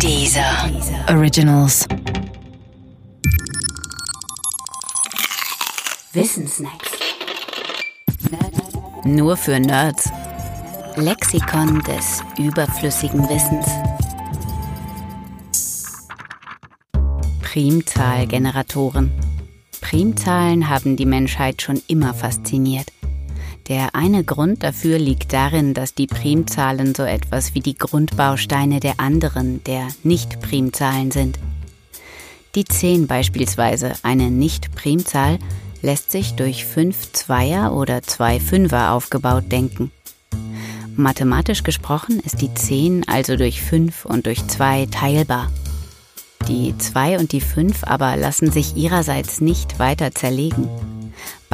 Dieser Originals. Wissensnacks. Nur für Nerds. Lexikon des überflüssigen Wissens. Primzahlgeneratoren. Primzahlen haben die Menschheit schon immer fasziniert. Der eine Grund dafür liegt darin, dass die Primzahlen so etwas wie die Grundbausteine der anderen, der Nicht-Primzahlen sind. Die 10 beispielsweise, eine Nicht-Primzahl, lässt sich durch fünf Zweier oder zwei Fünfer aufgebaut denken. Mathematisch gesprochen ist die 10 also durch 5 und durch 2 teilbar. Die 2 und die 5 aber lassen sich ihrerseits nicht weiter zerlegen.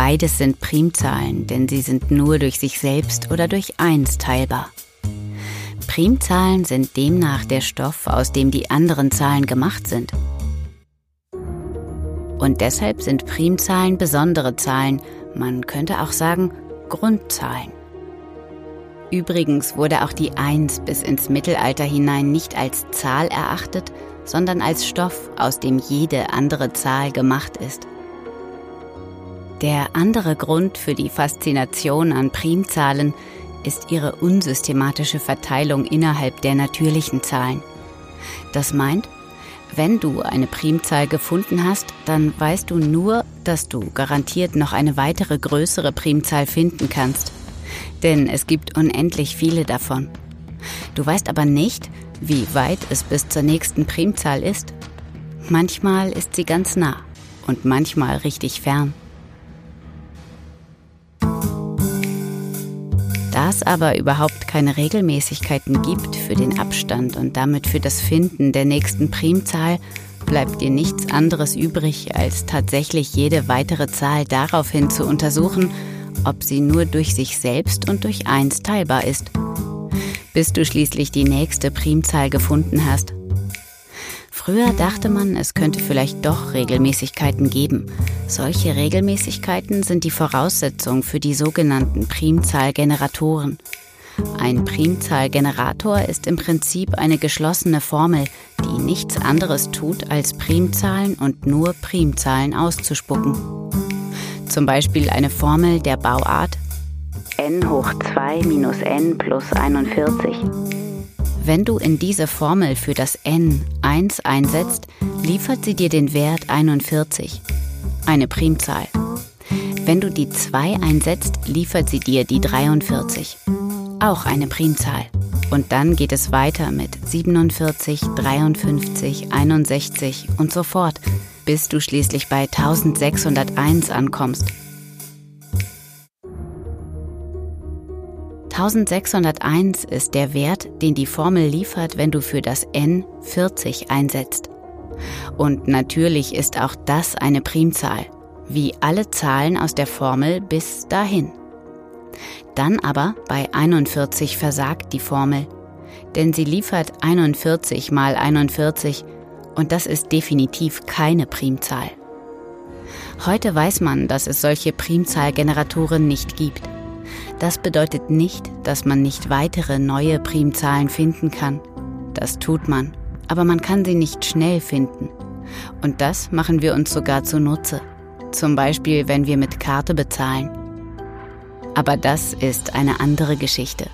Beides sind Primzahlen, denn sie sind nur durch sich selbst oder durch 1 teilbar. Primzahlen sind demnach der Stoff, aus dem die anderen Zahlen gemacht sind. Und deshalb sind Primzahlen besondere Zahlen, man könnte auch sagen Grundzahlen. Übrigens wurde auch die 1 bis ins Mittelalter hinein nicht als Zahl erachtet, sondern als Stoff, aus dem jede andere Zahl gemacht ist. Der andere Grund für die Faszination an Primzahlen ist ihre unsystematische Verteilung innerhalb der natürlichen Zahlen. Das meint, wenn du eine Primzahl gefunden hast, dann weißt du nur, dass du garantiert noch eine weitere größere Primzahl finden kannst. Denn es gibt unendlich viele davon. Du weißt aber nicht, wie weit es bis zur nächsten Primzahl ist. Manchmal ist sie ganz nah und manchmal richtig fern. Da es aber überhaupt keine Regelmäßigkeiten gibt für den Abstand und damit für das Finden der nächsten Primzahl, bleibt dir nichts anderes übrig, als tatsächlich jede weitere Zahl daraufhin zu untersuchen, ob sie nur durch sich selbst und durch eins teilbar ist bis du schließlich die nächste Primzahl gefunden hast. Früher dachte man, es könnte vielleicht doch Regelmäßigkeiten geben. Solche Regelmäßigkeiten sind die Voraussetzung für die sogenannten Primzahlgeneratoren. Ein Primzahlgenerator ist im Prinzip eine geschlossene Formel, die nichts anderes tut, als Primzahlen und nur Primzahlen auszuspucken. Zum Beispiel eine Formel der Bauart n hoch 2 minus n plus 41. Wenn du in diese Formel für das n 1 einsetzt, liefert sie dir den Wert 41, eine Primzahl. Wenn du die 2 einsetzt, liefert sie dir die 43, auch eine Primzahl. Und dann geht es weiter mit 47, 53, 61 und so fort, bis du schließlich bei 1601 ankommst. 1601 ist der Wert, den die Formel liefert, wenn du für das n 40 einsetzt. Und natürlich ist auch das eine Primzahl, wie alle Zahlen aus der Formel bis dahin. Dann aber bei 41 versagt die Formel, denn sie liefert 41 mal 41 und das ist definitiv keine Primzahl. Heute weiß man, dass es solche Primzahlgeneratoren nicht gibt. Das bedeutet nicht, dass man nicht weitere neue Primzahlen finden kann. Das tut man, aber man kann sie nicht schnell finden. Und das machen wir uns sogar zunutze. Zum Beispiel, wenn wir mit Karte bezahlen. Aber das ist eine andere Geschichte.